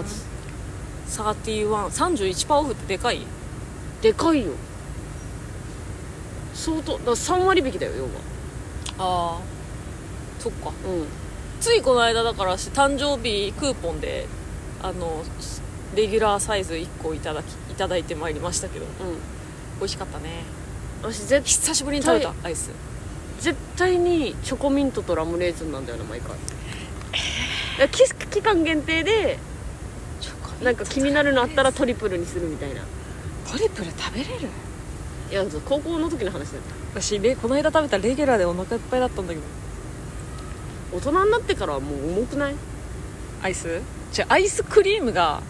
3131パーオフってでかい？でかいよ。相当だから3割引きだよ要はああそっか。うん。ついこの間だからし誕生日クーポンであのレギュラーサイズ1個いただきいただいてまいりましたけど。うん。美味しかったね。私絶久しぶりに食べたはアイス。絶対にチョコミントとラムレーズンなんだよな毎回。期間限定でなんか気になるのあったらトリプルにするみたいな。トリプル食べれる？いや高校の時の話だよ。私この間食べたレギュラーでお腹いっぱいだったんだけど。大人になってからはもう重くない？もアイス？じゃアイスクリームが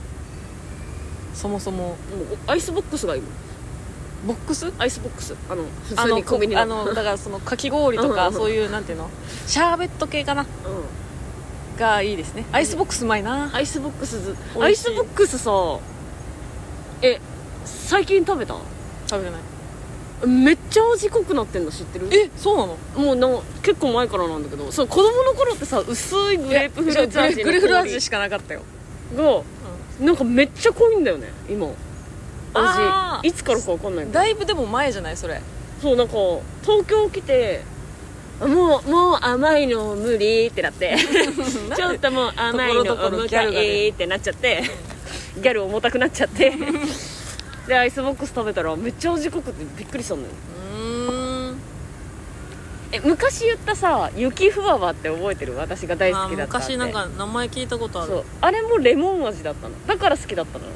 そもそも。うアイスボックスがいいもんボックス？アイスボックス。あの普通にコンビニの。あのだからそのかき氷とかそういうなんていうの？シャーベット系かな？うん。がいいですね。アイスボックスうまいな。アイスボックスアイスボックスさえ最近食べた？食べてないめっちゃ味濃くなってんの知ってる？えそうなの？もうな結構前からなんだけどそう子供の頃ってさ薄いグレープフルーツ味のグレフル氷味しかなかったよ。がなんかめっちゃ濃いんだよね今。味。いつからか分かんないけどだいぶでも前じゃないそれ。そうなんか東京来てもうもう甘いの無理ってなって。ちょっともう甘いのところどころ重ギャルがたいねってなっちゃって。ギャル重たくなっちゃってでアイスボックス食べたらめっちゃ味濃くてびっくりしたんだよ。うーん。え昔言ったさ雪ふわわって覚えてる？私が大好きだった昔なんか名前聞いたことある。そう。あれもレモン味だったの。だから好きだったの。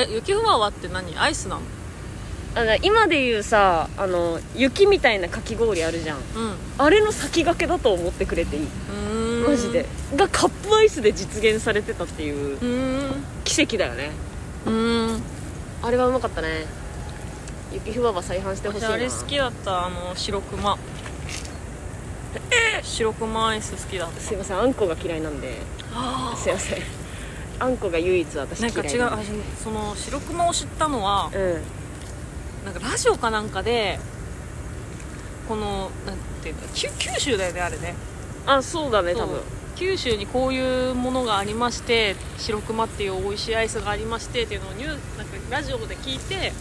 え雪ふわわって何？アイスなのあの今で言うさあの雪みたいなかき氷あるじゃん。うん。あれの先駆けだと思ってくれていい。マジで。がカップアイスで実現されてたっていう奇跡だよね。うーんあれはうまかったね。雪ふわば再販してほしいな。私あれ好きだった。あの白熊。白熊アイス好きだった。すいません。あんこが嫌いなんで。あすいません。あんこが唯一私な嫌いんか違う。あその白熊を知ったのはうん。なんかラジオかなんかでこのなんていうの九九州だよねあれね。あそうだね多分九州にこういうものがありまして白熊っていう美味しいアイスがありましてっていうのをニューなんかラジオで聞いて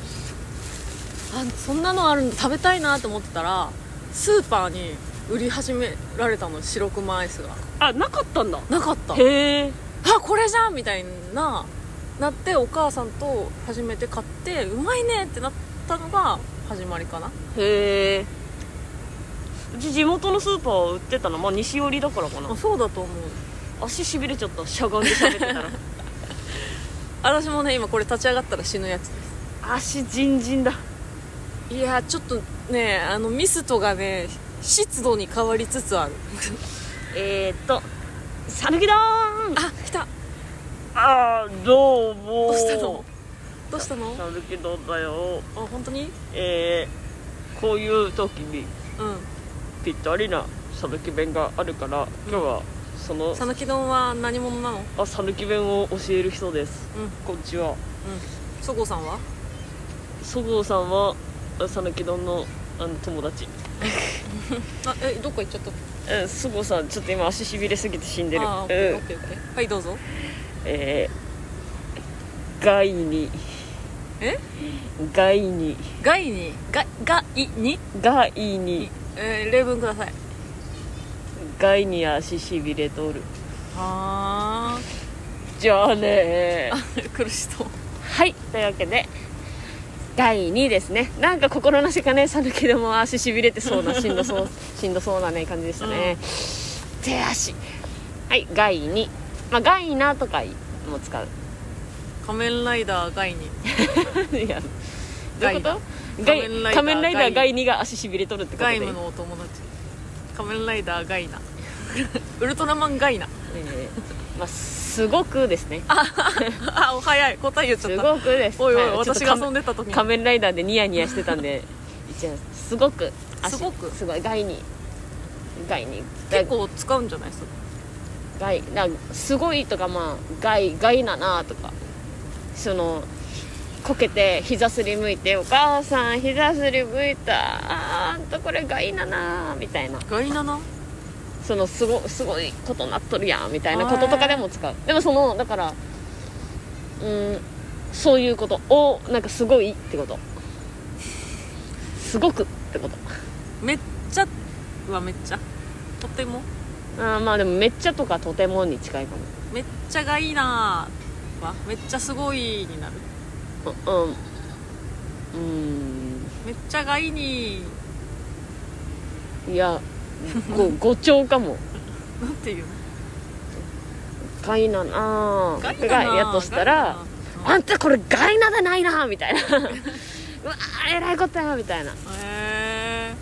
あそんなのある食べたいなと思ってたらスーパーに売り始められたの白熊アイスが。あなかったんだ。なかった。へえあこれじゃんみたいななってお母さんと初めて買ってうまいねってなったのが始まりかなへえうち地元のスーパー売ってたのまあ西寄りだからかな。あそうだと思う。足しびれちゃったしゃがんで喋ってたら。私もね今これ立ち上がったら死ぬやつです。足ジンジンだ。いやちょっとねあのミストがね湿度に変わりつつある。えーっと讃岐丼あ来た。あーどうもどうしたの？どうしたの？讃岐丼だよあ本当に？えー、こういう時にうんぴったりな讃岐弁があるから今日はその讃岐丼は何者なの？あ讃岐弁を教える人です。うん。うんこんにちは。そごうさんは？そごうさんは讃岐丼のあの友達。あえどっか行っちゃった？うんそごうさんちょっと今足しびれすぎて死んでる。あーオッケーうん。オッケーオッケー。はいどうぞ。えー、害に。え？害に。ガイに？ガガイに？害にえー、例文ください。害に足しびれとるあじゃあねー。苦しそう。はいというわけで第2ですね。なんか心なしかね讃岐でも足しびれてそうなしんどそう しんどそうなね感じでしたね、手足。はい害にまあ害なとかも使う。仮面ライダーガイに いやどういうこと？ガイ仮面ライダーガイ。ガイにが足しびれとるってことで。ガイムのお友達。仮面ライダーガイナ。ウルトラマンガイナ。えーまあすごくですね。あお早い。答え言っちゃすった。ごくです。おいおい、はい私が遊んでた時に。仮面ライダーでニヤニヤしてたんで一応すごく足。すごく？すごい害に。害に。結構使うんじゃない？ですか害なすごいとかまあ害害ななとか。そのこけて膝すりむいて「お母さん膝すりむいた。あんたこれ害なな」みたいな。ガイナなそのすごすごいことなっとるやんみたいなこととかでも使う。でもそのだからうんそういうことをなんかすごいってこと。すごくってこと。めっちゃはめっちゃ。とても？あーまあでもめっちゃとかとてもに近いかも。めっちゃがいいなはめっちゃすごいになるううん。うん。めっちゃがいいに。いやご 誤調かも。なんていうの？ガイナな。ガイがやとしたらあんたこれガイナでないなみたいな。うわーえらいことやみたいな。へえ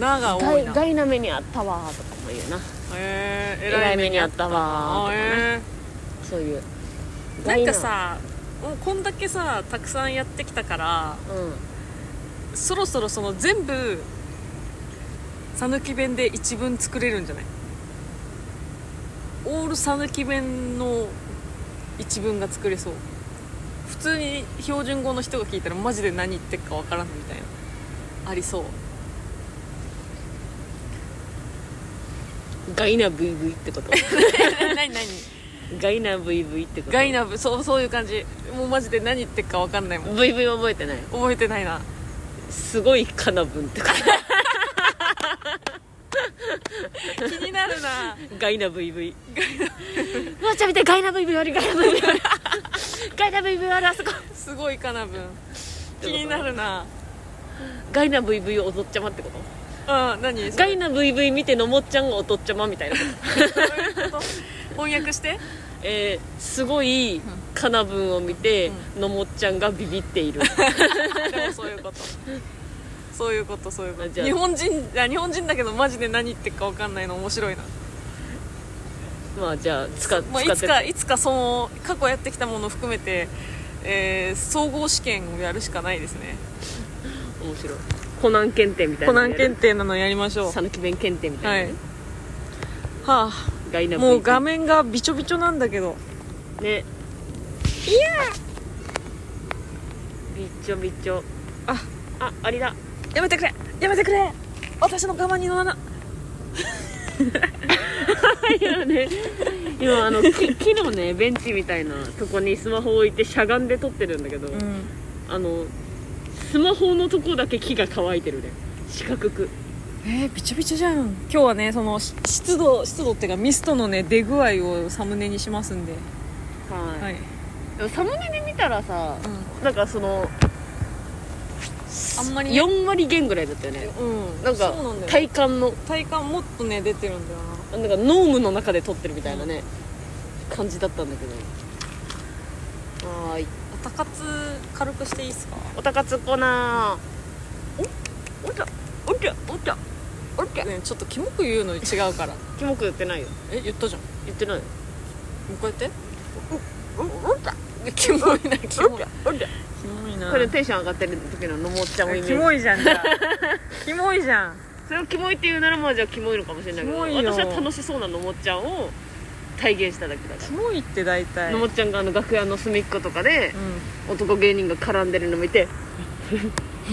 ながガ多いな。イガイナ目にあったわとかも言うな。へええらい目にあったわあへそういう。えなんかさもうこんだけさたくさんやってきたからうん。そろそろその全部讃岐弁で一文作れるんじゃない？オール讃岐弁の一文が作れそう。普通に標準語の人が聞いたらマジで何言ってるかわからんみたいなありそう。ガイナ VV ってこと？何 何？ガイナ VV ってこと？ガイナブそうそういう感じ。もうマジで何言ってるかわかんないもん。VV 覚えてない覚えてないな。すごいかな文ってこと？気になるな。ガイナ VV ガイナ。ちゃん見てガイナ VV あるガイナ VV あるガイナ VV あるあそこ。すごいかな分気になるな。ガイナ VV 踊っちゃまってこと？うん何？ガイナ VV 見てのもっちゃんがおとっちゃまみたいな 翻訳してえー、すごいかな文を見て、のもっちゃんがビビっている。でもそういうこと。そういうことそういうこと。日本人あ日本人だけどマジで何言ってるか分かんないの面白いな、まあじゃあ使まあ、いつかいつかその過去やってきたものを含めて、えー総合試験をやるしかないですね。面白い。コナン検定みたいコナン検定なのやりましょう。讃岐弁検定みたはいいなね、はガイナあもう画面面がびちょびちょなんだけど。ね。びっちょびっちょ。あ。あありだ。やめてくれ。やめてくれ。私のカバンに乗らな。今ね。今あの木木のねベンチみたいなとこにスマホ置いてしゃがんで撮ってるんだけど、うん。あのスマホのとこだけ木が乾いてるね。四角くえー、びちょびちょじゃん。今日はねそのし湿度湿度っていうかミストのね出具合をサムネにしますんで。はい、はい、でもサムネで見たらさ、うなんかそのあんまり4割減ぐらいだったよね。うん。なんか体感の。体感もっとね出てるんだよな。なんかノームの中で撮ってるみたいなね、感じだったんだけど。はーい。おたかつ軽くしていいですか？おたかつコーナー。おお茶お茶お茶お茶ねちょっとキモく言うの違うから。キモく言ってないよ。え言ったじゃん。も言ってないよ。う一回やって。おお茶キモいなキモいキモいなこれテンション上がってる時ののもっちゃんをイメージキモいじゃんじゃあキモいじゃんそれをキモいって言うならまあじゃあキモいのかもしれないけど私は楽しそうなのもっちゃんを体現しただけだかキモいって大体らのもっちゃんがあの楽屋の隅っことかでう男芸人が絡んでるの見て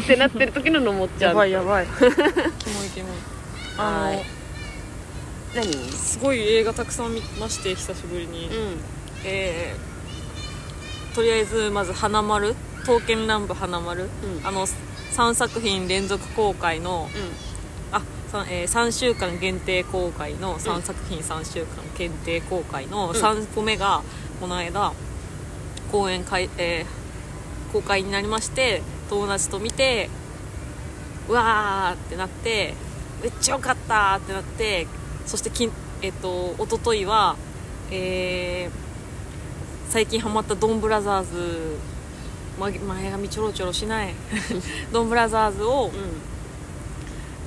ってなってる時ののもっんちゃんやばいやばい。キモいキモい。あのはい。何？すごい映画たくさん見まして久しぶりに、うん。えーとりあえずまず「花丸」「刀剣乱舞花丸」うん。あの3作品連続公開のあ、さえー、3週間限定公開の3作品3週間限定公開の3個目がこの間公演開、えー公開になりまして友達と見てうわーってなってめっちゃよかったってなってそしてきん、えっと一昨日は、えー最近ハマったドンブラザーズま前髪ちょろちょろしない ドンブラザーズをうん。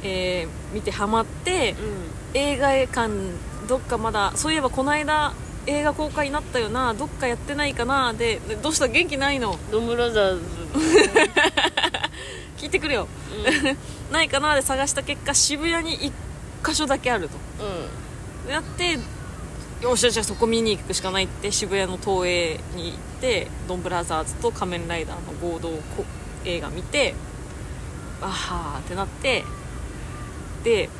えー見てハマってうん。映画館どっかまだそういえばこの間映画公開になったよなどっかやってないかなででどうした元気ないの？ドンブラザーズ。聞いてくれよ。ないかなで探した結果渋谷に1箇所だけあると。うん。でやってよっしゃじゃあそこ見に行くしかないって渋谷の東映に行ってドンブラザーズと仮面ライダーの合同こ映画見てあはーってなってで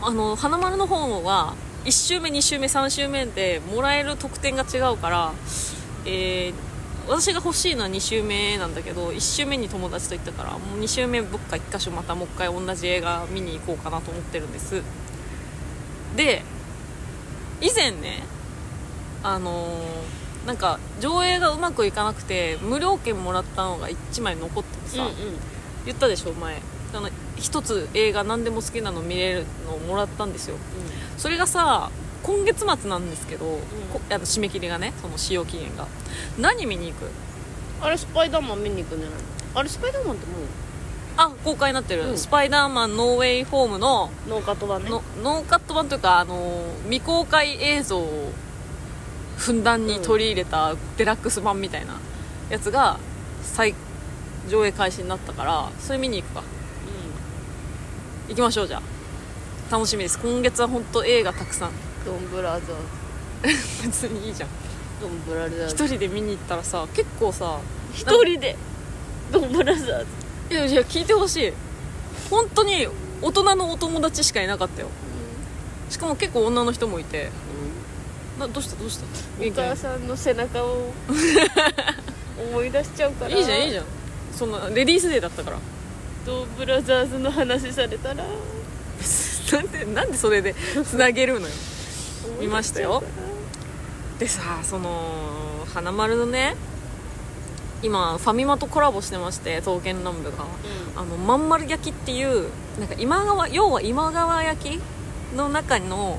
あの花丸の本は1周目2周目3周目でもらえる特典が違うから、えー私が欲しいのは2周目なんだけど1周目に友達と行ったからもう2周目どっか1箇所またもう一回同じ映画見に行こうかなと思ってるんです。で以前ねあのーなんか上映がうまくいかなくて無料券もらったのが1枚残っててさ、うん言ったでしょ前あの一つ映画何でも好きなの見れるのをもらったんですよ。それがさ今月末なんですけど、あの締め切りがねその使用期限が。何見に行く？あれスパイダーマン見に行くんじゃないのあれスパイダーマンってもあ公開になってる、うん。スパイダーマンノーウェイホームのうノーカット版ね。のノーカット版というかあの未公開映像をふんだんに取り入れたデラックス版みたいなやつが再上映開始になったからそれ見に行くか行きましょうじゃあ。楽しみです。今月は本当映画たくさん。ドンブラザー 別にいいじゃん。ドンブラザー一ズ人で見に行ったらさ結構さ一人で？ドンブラザーズ。いやいや聞いてほしい。本当に大人のお友達しかいなかったよ。しかも結構女の人もいて。などうした？どうした？お母さんの背中を 思い出しちゃうから。いいじゃんいいじゃん。そんなレディースデーだったからドンブラザーズの話されたら。なんでなんでそれでつなげるのよ。見ましたよ。でさその花丸のね今ファミマとコラボしてまして刀剣乱舞が。あのまん丸焼きっていうなんか今川要は今川焼きの中の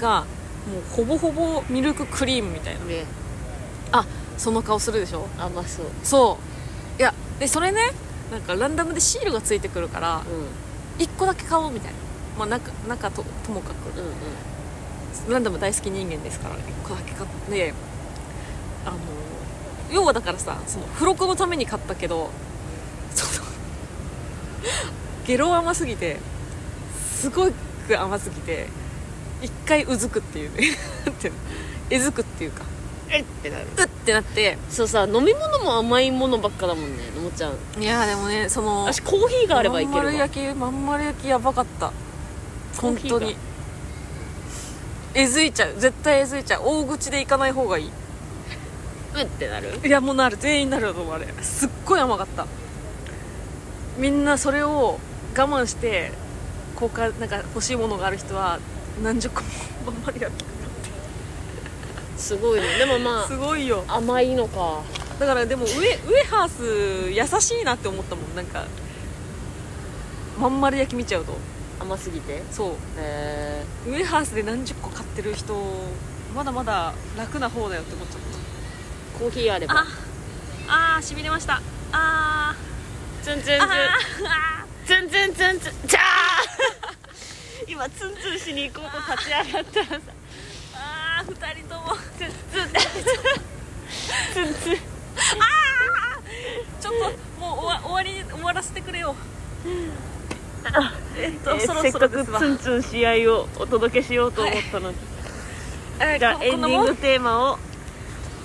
がもうほぼほぼミルククリームみたいな。ね。あその顔するでしょ？甘そう。そう。いやでそれねなんかランダムでシールがついてくるからうん。1個だけ買おうみたいな。まあ中中とともかく。うんうん。ランダム大好き人間ですから1個だけ買ってあの要はだからさその付録のために買ったけどその ゲロ甘すぎてすごく甘すぎて一回うずくっていうね。なんていうの。えずくっていうかえってなる。うってなってそうさ飲み物も甘いものばっかだもんねのもちゃん。いやーでもねその私コーヒーがあればいけまんるわ丸焼きまん丸焼きやばかった。コーヒーが。本当に。えずいちゃう。絶対えずいちゃう。大口で行かない方がいい。うってなる？いやもうなる。全員なると思うあれすっごい甘かった。みんなそれを我慢してこうかなんか欲しいものがある人は何十個も まん丸焼きすごいね。でもまあすごいよ。甘いのか。だからでもウエウエハース優しいなって思ったもん。なんかまん丸焼き見ちゃうと。甘すぎて？そう。えウエハースで何十個買ってる人まだまだ楽な方だよって思っちゃっー、コーヒーあれば。たああしびれました。あツンツンツン。ツンツンツンツン。じゃあ今ツンツンしに行こうと立ち上がったらさあー2人とも。ツンツンツンツンちょっともう終わ終わり終わらせてくれよ。えっと、えーそろせっかくそろですわ。ツンツン試合をお届けしようと思ったのに、えーじゃあエンディングテーマを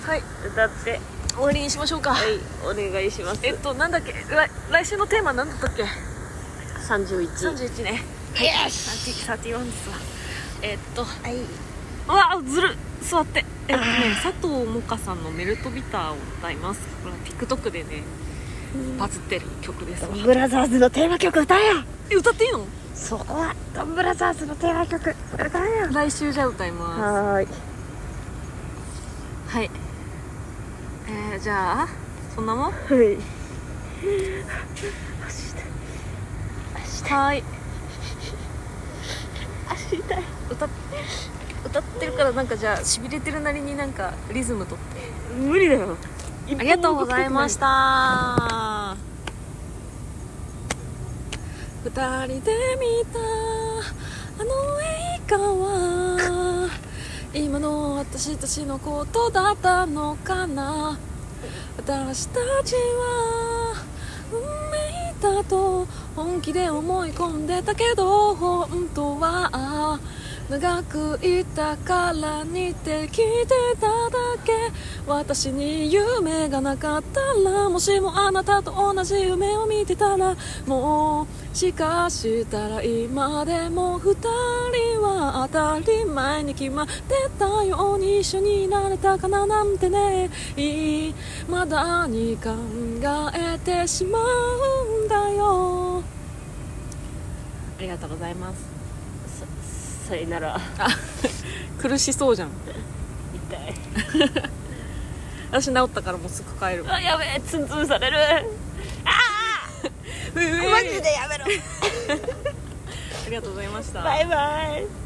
はい。歌って。終わりにしましょうか。はいお願いします。えっとなんだっけ？来来週のテーマなんだったっけ？31 31ね。よし31ですわ。えっとはい、うわずる座って。えっとね佐藤萌歌さんの「メルトビター」を歌います。これは TikTok でねバズってる曲です。わドンブラザーズのテーマ曲歌えよ。え歌っていいの？そこはドンブラザーズのテーマ曲。歌えよ。来週じゃあ歌います。はーい。はい。えー、じゃあそんなもん？はい。はい。足痛い歌っ歌ってるからなんかじゃあしびれてるなりになんかリズムとって。無理だよ。ありがとうございました。二人で見たあの映画は今の私たちのことだったのかな。私たちは運命だと本気で思い込んでたけど本当は長くいたから似てきてただけ私に夢がなかったらもしもあなたと同じ夢を見てたらもうしかしたら今でも二人は当たり前に決まってたように一緒になれたかななんてね。いまだに考えてしまうんだよ。ありがとうございます。さなら。苦しそうじゃん。痛い。私治ったからもうすぐ帰る。あやべえツンツンされる。マジ マジでやめろ。ありがとうございました。バイバイ